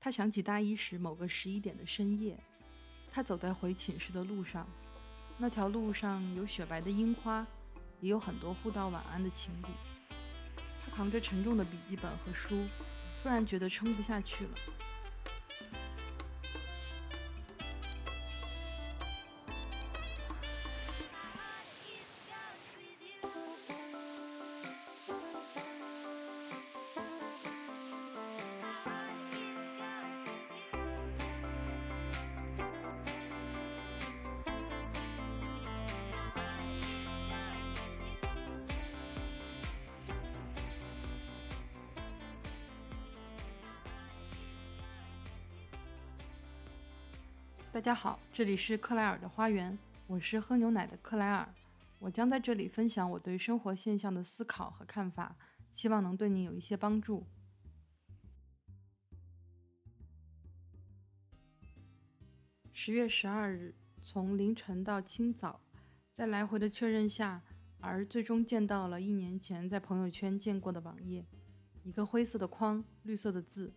他想起大一时某个十一点的深夜，他走在回寝室的路上，那条路上有雪白的樱花，也有很多互道晚安的情侣。他扛着沉重的笔记本和书，突然觉得撑不下去了。大家好，这里是克莱尔的花园，我是喝牛奶的克莱尔。我将在这里分享我对生活现象的思考和看法，希望能对你有一些帮助。十月十二日，从凌晨到清早，在来回的确认下，而最终见到了一年前在朋友圈见过的网页，一个灰色的框，绿色的字。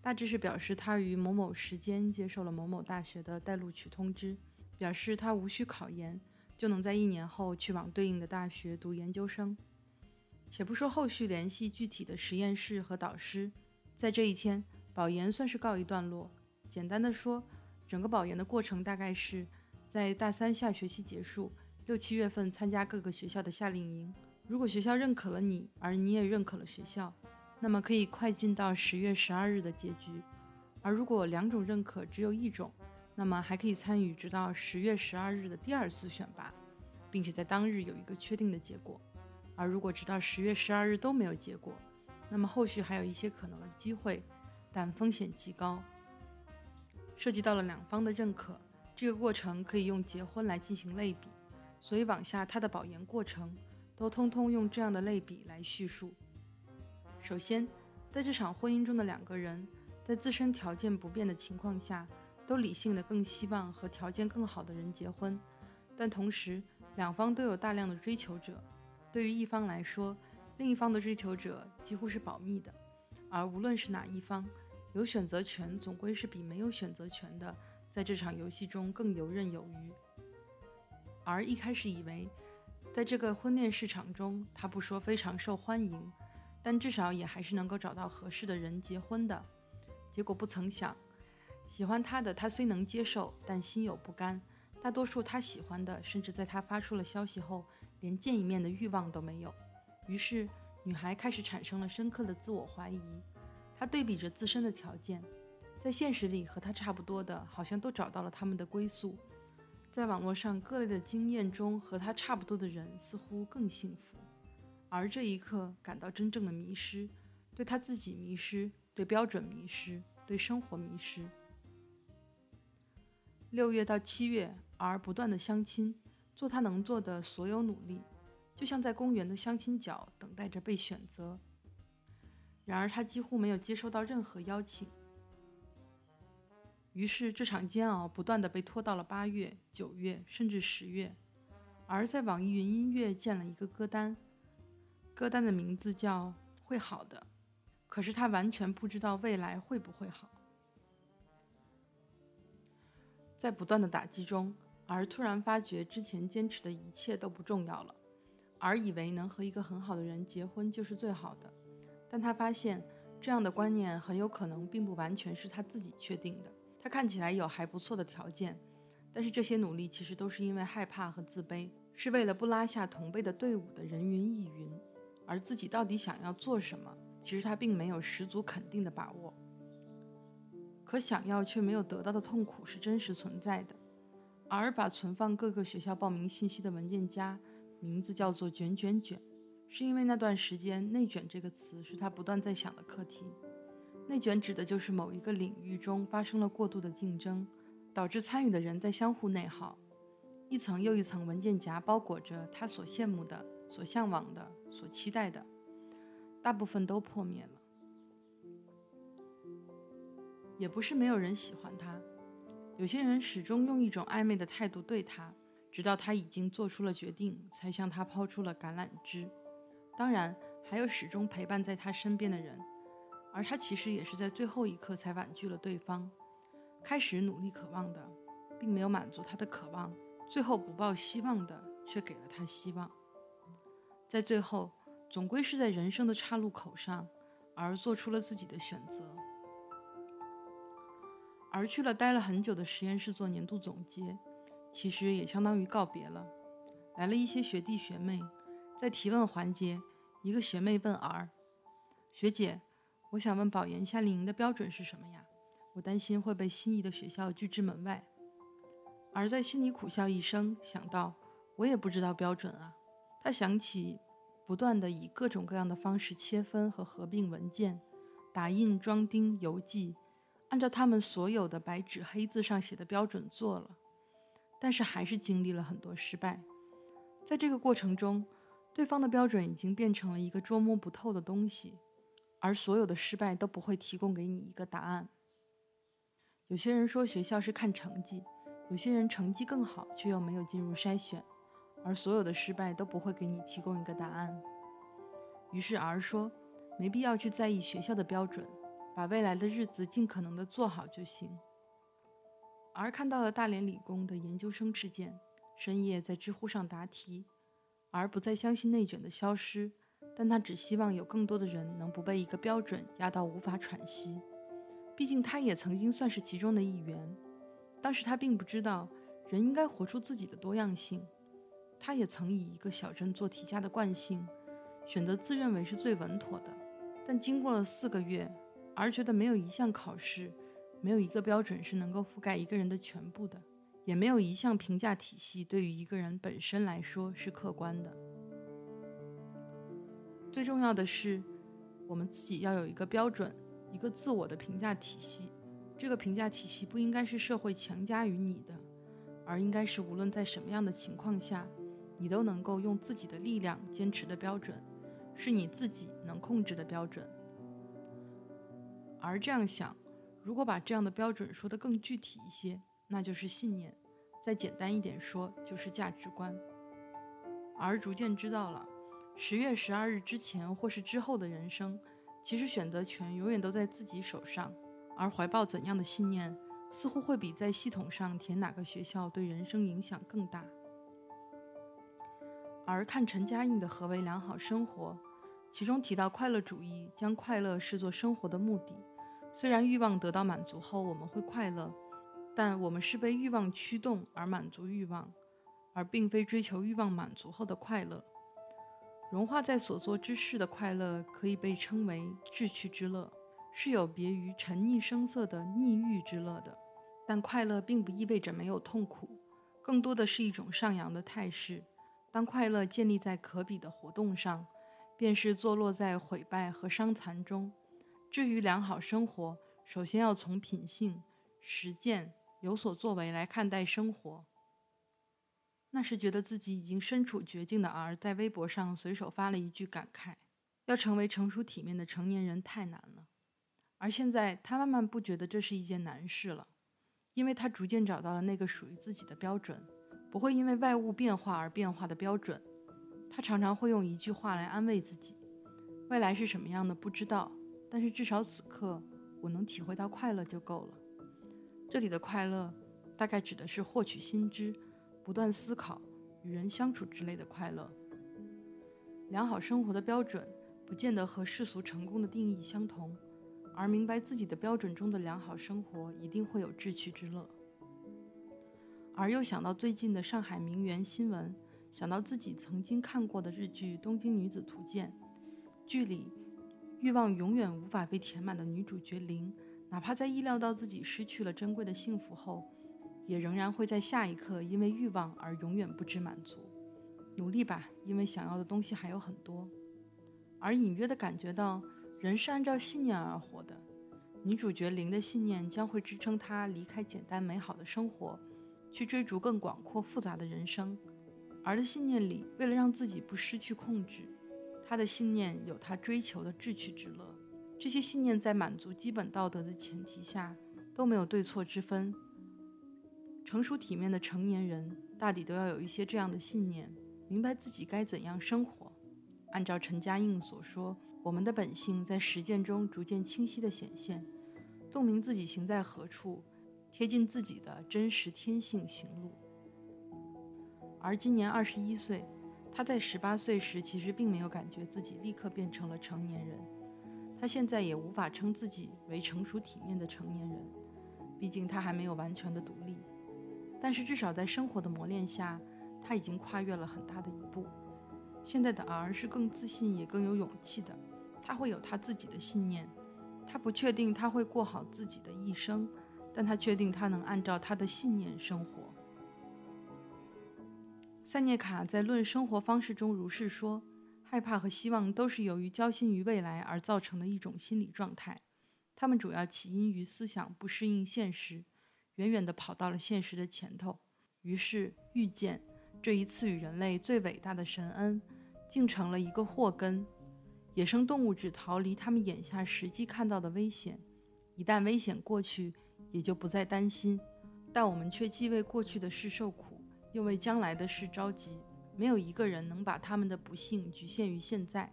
大致是表示他于某某时间接受了某某大学的待录取通知，表示他无需考研就能在一年后去往对应的大学读研究生。且不说后续联系具体的实验室和导师，在这一天保研算是告一段落。简单的说，整个保研的过程大概是在大三下学期结束，六七月份参加各个学校的夏令营。如果学校认可了你，而你也认可了学校。那么可以快进到十月十二日的结局，而如果两种认可只有一种，那么还可以参与直到十月十二日的第二次选拔，并且在当日有一个确定的结果。而如果直到十月十二日都没有结果，那么后续还有一些可能的机会，但风险极高。涉及到了两方的认可，这个过程可以用结婚来进行类比，所以往下他的保研过程都通通用这样的类比来叙述。首先，在这场婚姻中的两个人，在自身条件不变的情况下，都理性的更希望和条件更好的人结婚，但同时两方都有大量的追求者。对于一方来说，另一方的追求者几乎是保密的，而无论是哪一方，有选择权总归是比没有选择权的在这场游戏中更游刃有余。而一开始以为，在这个婚恋市场中，他不说非常受欢迎。但至少也还是能够找到合适的人结婚的。结果不曾想，喜欢他的他虽能接受，但心有不甘。大多数他喜欢的，甚至在他发出了消息后，连见一面的欲望都没有。于是，女孩开始产生了深刻的自我怀疑。她对比着自身的条件，在现实里和他差不多的，好像都找到了他们的归宿；在网络上各类的经验中，和他差不多的人似乎更幸福。而这一刻感到真正的迷失，对他自己迷失，对标准迷失，对生活迷失。六月到七月，而不断的相亲，做他能做的所有努力，就像在公园的相亲角等待着被选择。然而他几乎没有接收到任何邀请。于是这场煎熬不断的被拖到了八月、九月，甚至十月。而在网易云音乐建了一个歌单。歌单的名字叫“会好的”，可是他完全不知道未来会不会好。在不断的打击中，而突然发觉之前坚持的一切都不重要了，而以为能和一个很好的人结婚就是最好的。但他发现这样的观念很有可能并不完全是他自己确定的。他看起来有还不错的条件，但是这些努力其实都是因为害怕和自卑，是为了不拉下同辈的队伍的人云亦云。而自己到底想要做什么，其实他并没有十足肯定的把握。可想要却没有得到的痛苦是真实存在的。而把存放各个学校报名信息的文件夹，名字叫做“卷卷卷”，是因为那段时间“内卷”这个词是他不断在想的课题。内卷指的就是某一个领域中发生了过度的竞争，导致参与的人在相互内耗，一层又一层文件夹包裹着他所羡慕的。所向往的、所期待的，大部分都破灭了。也不是没有人喜欢他，有些人始终用一种暧昧的态度对他，直到他已经做出了决定，才向他抛出了橄榄枝。当然，还有始终陪伴在他身边的人，而他其实也是在最后一刻才婉拒了对方。开始努力渴望的，并没有满足他的渴望；最后不抱希望的，却给了他希望。在最后，总归是在人生的岔路口上，而做出了自己的选择。而去了待了很久的实验室做年度总结，其实也相当于告别了。来了一些学弟学妹，在提问环节，一个学妹问 R 学姐：“我想问保研夏令营的标准是什么呀？我担心会被心仪的学校拒之门外。”而在心里苦笑一声，想到我也不知道标准啊。他想起不断的以各种各样的方式切分和合并文件，打印、装订、邮寄，按照他们所有的白纸黑字上写的标准做了，但是还是经历了很多失败。在这个过程中，对方的标准已经变成了一个捉摸不透的东西，而所有的失败都不会提供给你一个答案。有些人说学校是看成绩，有些人成绩更好却又没有进入筛选，而所有的失败都不会给你提供一个答案。于是儿说，没必要去在意学校的标准，把未来的日子尽可能的做好就行。而看到了大连理工的研究生事件。深夜在知乎上答题，而不再相信内卷的消失，但他只希望有更多的人能不被一个标准压到无法喘息。毕竟他也曾经算是其中的一员。当时他并不知道人应该活出自己的多样性。他也曾以一个小镇做题家的惯性，选择自认为是最稳妥的。但经过了四个月，而觉得没有一项考试，没有一个标准是能够覆盖一个人的全部的。也没有一项评价体系对于一个人本身来说是客观的。最重要的是，我们自己要有一个标准，一个自我的评价体系。这个评价体系不应该是社会强加于你的，而应该是无论在什么样的情况下，你都能够用自己的力量坚持的标准，是你自己能控制的标准。而这样想，如果把这样的标准说得更具体一些。那就是信念，再简单一点说，就是价值观。而逐渐知道了，十月十二日之前或是之后的人生，其实选择权永远都在自己手上。而怀抱怎样的信念，似乎会比在系统上填哪个学校对人生影响更大。而看陈嘉映的《何为良好生活》，其中提到快乐主义将快乐视作生活的目的。虽然欲望得到满足后我们会快乐。但我们是被欲望驱动而满足欲望，而并非追求欲望满足后的快乐。融化在所做之事的快乐，可以被称为志趣之乐，是有别于沉溺声色的溺欲之乐的。但快乐并不意味着没有痛苦，更多的是一种上扬的态势。当快乐建立在可比的活动上，便是坐落在毁败和伤残中。至于良好生活，首先要从品性、实践。有所作为来看待生活，那时觉得自己已经身处绝境的儿在微博上随手发了一句感慨：“要成为成熟体面的成年人太难了。”而现在他慢慢不觉得这是一件难事了，因为他逐渐找到了那个属于自己的标准，不会因为外物变化而变化的标准。他常常会用一句话来安慰自己：“未来是什么样的不知道，但是至少此刻我能体会到快乐就够了。”这里的快乐，大概指的是获取新知、不断思考、与人相处之类的快乐。良好生活的标准，不见得和世俗成功的定义相同，而明白自己的标准中的良好生活，一定会有志趣之乐。而又想到最近的上海名媛新闻，想到自己曾经看过的日剧《东京女子图鉴》，剧里欲望永远无法被填满的女主角玲。哪怕在意料到自己失去了珍贵的幸福后，也仍然会在下一刻因为欲望而永远不知满足。努力吧，因为想要的东西还有很多。而隐约的感觉到，人是按照信念而活的。女主角林的信念将会支撑她离开简单美好的生活，去追逐更广阔复杂的人生。而的信念里，为了让自己不失去控制，他的信念有他追求的志趣之乐。这些信念在满足基本道德的前提下都没有对错之分。成熟体面的成年人大抵都要有一些这样的信念，明白自己该怎样生活。按照陈嘉映所说，我们的本性在实践中逐渐清晰地显现，洞明自己行在何处，贴近自己的真实天性行路。而今年二十一岁，他在十八岁时其实并没有感觉自己立刻变成了成年人，他现在也无法称自己为成熟体面的成年人，毕竟他还没有完全的独立。但是至少在生活的磨练下，他已经跨越了很大的一步。现在的 R 是更自信也更有勇气的。他会有他自己的信念，他不确定他会过好自己的一生，但他确定他能按照他的信念生活。塞涅卡在《论生活方式》中如是说：害怕和希望都是由于焦心于未来而造成的一种心理状态，它们主要起因于思想不适应现实，远远地跑到了现实的前头，于是遇见这一赐予人类最伟大的神恩，竟成了一个祸根。野生动物只逃离他们眼下实际看到的危险，一旦危险过去，也就不再担心。但我们却既为过去的事受苦，又为将来的事着急。没有一个人能把他们的不幸局限于现在。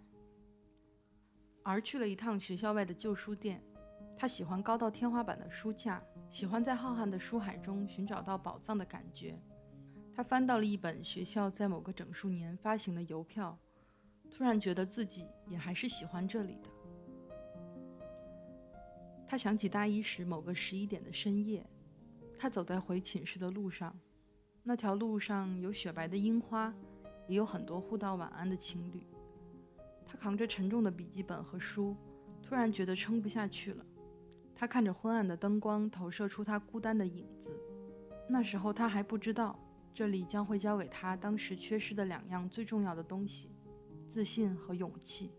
而去了一趟学校外的旧书店，他喜欢高到天花板的书架，喜欢在浩瀚的书海中寻找到宝藏的感觉。他翻到了一本学校在某个整数年发行的邮票。突然觉得自己也还是喜欢这里的。他想起大一时某个十一点的深夜，他走在回寝室的路上，那条路上有雪白的樱花，也有很多互道晚安的情侣。他扛着沉重的笔记本和书，突然觉得撑不下去了。他看着昏暗的灯光投射出他孤单的影子。那时候他还不知道，这里将会教给他当时缺失的两样最重要的东西。自信和勇气。